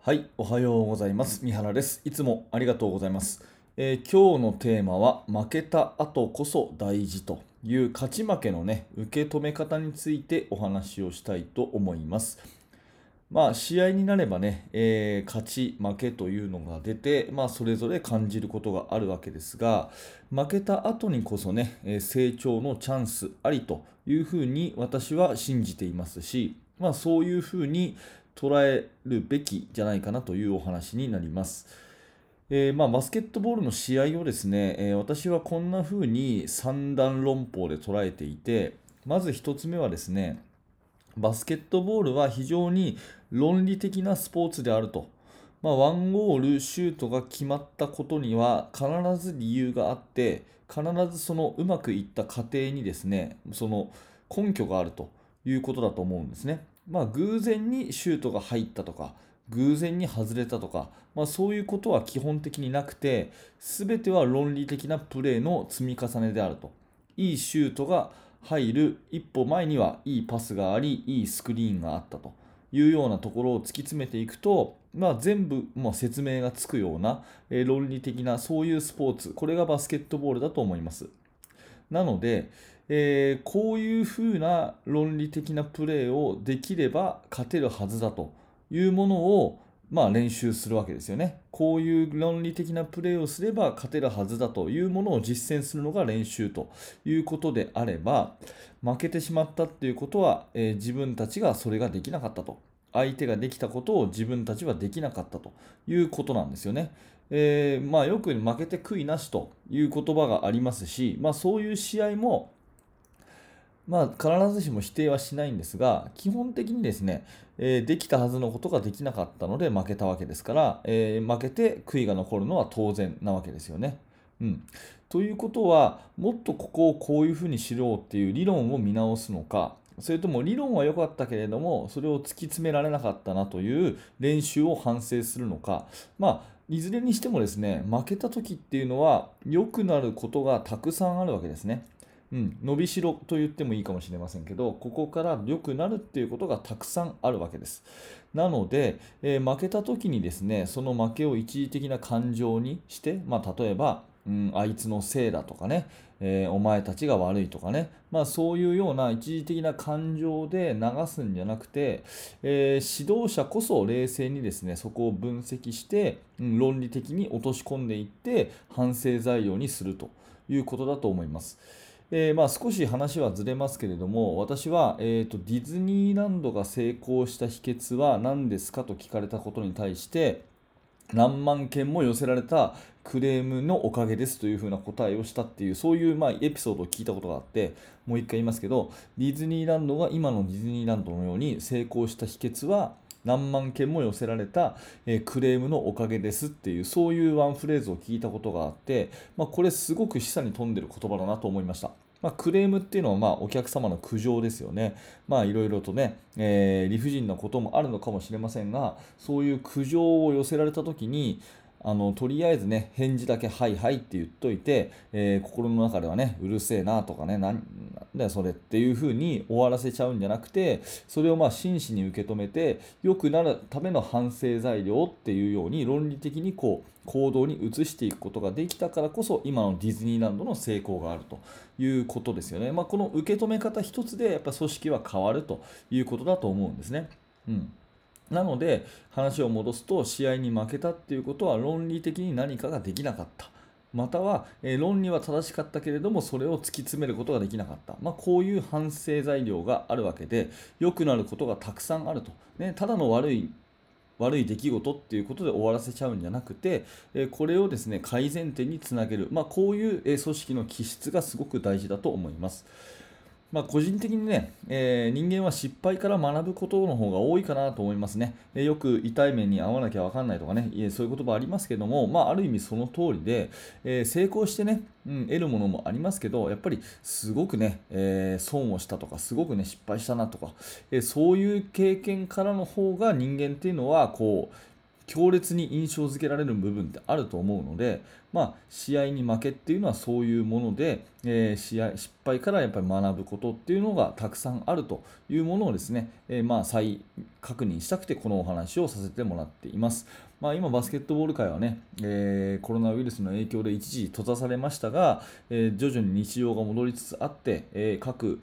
はい、おはようございます。三原です。いつもありがとうございます。えー今日のテーマは、負けた後こそ大事という勝ち負けのね、受け止め方についてお話をしたいと思います。まあ、試合になればね、えー勝ち負けというのが出て、まあ、それぞれ感じることがあるわけですが、負けた後にこそね、え成長のチャンスありというふうに私は信じていますし、まあ、そういうふうに捉えるべきじゃないかなというお話になります。えーまあ、バスケットボールの試合をですね、えー私はこんな風に三段論法で捉えていて、まず一つ目はですね、バスケットボールは非常に論理的なスポーツであると。まあ、ワンゴール、シュートが決まったことには必ず理由があって、必ずそのうまくいった過程にですね、その根拠があるということだと思うんですね。まあ、偶然にシュートが入ったとか、偶然に外れたとか、まあ、そういうことは基本的になくて、すべては論理的なプレーの積み重ねであると。いいシュートが入る一歩前にはいいパスがあり、いいスクリーンがあったというようなところを突き詰めていくと、まあ、全部、まあ、説明がつくような、えー論理的なそういうスポーツ、これがバスケットボールだと思います。なので、えーこういうふうな論理的なプレーをできれば勝てるはずだというものを、まあ、練習するわけですよね。こういう論理的なプレーをすれば勝てるはずだというものを実践するのが練習ということであれば、負けてしまったっていうことは、えー自分たちがそれができなかったと。相手ができたことを自分たちはできなかったということなんですよね。えーまあ、よく負けて悔いなしという言葉がありますし、まあ、そういう試合も、まあ、必ずしも否定はしないんですが、基本的にですね、えーできたはずのことができなかったので負けたわけですから、えー負けて悔いが残るのは当然なわけですよね。うん、ということは、もっとここをこういうふうにしようっていう理論を見直すのか、それとも理論は良かったけれども、それを突き詰められなかったなという練習を反省するのか、まあ、いずれにしてもですね、負けた時っていうのは、良くなることがたくさんあるわけですね。うん、伸びしろと言ってもいいかもしれませんけど、ここから良くなるっていうことがたくさんあるわけです。なので、えー負けた時にですね、その負けを一時的な感情にして、まあ、例えば、うん、あいつのせいだとかね、えーお前たちが悪いとかね、まあ、そういうような一時的な感情で流すんじゃなくて、えー指導者こそ冷静にですねそこを分析して、うん論理的に落とし込んでいって反省材料にするということだと思います。えーまあ、少し話はずれますけれども私は、えーとディズニーランドが成功した秘訣は何ですかと聞かれたことに対して何万件も寄せられたクレームのおかげですというふうな答えをしたっていうそういうまあエピソードを聞いたことがあってもう一回言いますけどディズニーランドが今のディズニーランドのように成功した秘訣は何万件も寄せられた、えクレームのおかげですっていうそういうワンフレーズを聞いたことがあって、まあ、これすごく示唆に富んでる言葉だなと思いました。まあ、クレームっていうのはまあお客様の苦情ですよね。まあいろいろとね、えー理不尽なこともあるのかもしれませんが、そういう苦情を寄せられた時に、あのとりあえずね、返事だけはいはいって言っといて、えー心の中ではね、うるせえなとかね、なんだよそれっていうふうに終わらせちゃうんじゃなくて、それをまあ真摯に受け止めて、良くなるための反省材料っていうように論理的にこう行動に移していくことができたからこそ、今のディズニーランドの成功があるということですよね。まあ、この受け止め方一つで、やっぱ組織は変わるということだと思うんですね。うんなので話を戻すと試合に負けたっていうことは論理的に何かができなかった。または、え論理は正しかったけれどもそれを突き詰めることができなかった、まあ、こういう反省材料があるわけで良くなることがたくさんあると、ね、ただの悪い悪い出来事っていうことで終わらせちゃうんじゃなくて、えこれをですね改善点につなげる、まあ、こういう、え組織の気質がすごく大事だと思います。まあ、個人的にね、えー人間は失敗から学ぶことの方が多いかなと思いますね。えーよく痛い目に遭わなきゃ分かんないとかね、いえそういう言葉ありますけども、まあ、ある意味その通りで、え成功してね、うん、得るものもありますけど、やっぱりすごくね、え損をしたとか、すごくね、失敗したなとか、えそういう経験からの方が人間っていうのは、こう、強烈に印象付けられる部分ってあると思うので、まあ、試合に負けっていうのはそういうもので、えー、試合失敗からやっぱり学ぶことっていうのがたくさんあるというものをですね、えー、まあ再確認したくてこのお話をさせてもらっています。まあ、今、バスケットボール界はね、えー、コロナウイルスの影響で一時閉ざされましたが、え徐々に日常が戻りつつあって、え各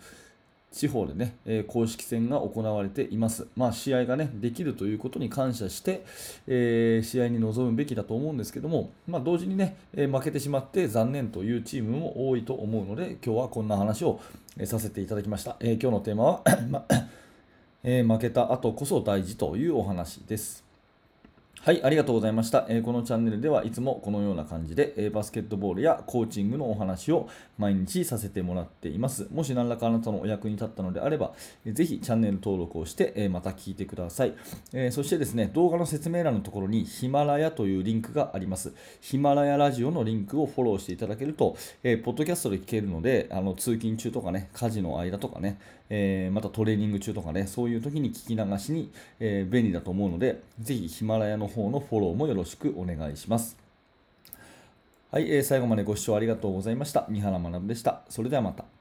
地方でね、え公式戦が行われています。まあ、試合がね、できるということに感謝して、えー、試合に臨むべきだと思うんですけども、まあ、同時にね、え負けてしまって残念というチームも多いと思うので、今日はこんな話をさせていただきました。え、今日のテーマは まえ、負けた後こそ大事というお話です。はい、ありがとうございました。えー、このチャンネルではいつもこのような感じで、えー、バスケットボールやコーチングのお話を毎日させてもらっています。もし何らかあなたのお役に立ったのであれば、えー、ぜひチャンネル登録をして、えまた聞いてください、えそしてですね、動画の説明欄のところにヒマラヤというリンクがあります。ヒマラヤラジオのリンクをフォローしていただけると、えポッドキャストで聞けるので、あの通勤中とかね、家事の間とかね、えまたトレーニング中とかね、そういう時に聞き流しに、え便利だと思うので、ぜひヒマラヤの方のフォローもよろしくお願いします。はい、えー、最後までご視聴ありがとうございました。三原学でした。それではまた。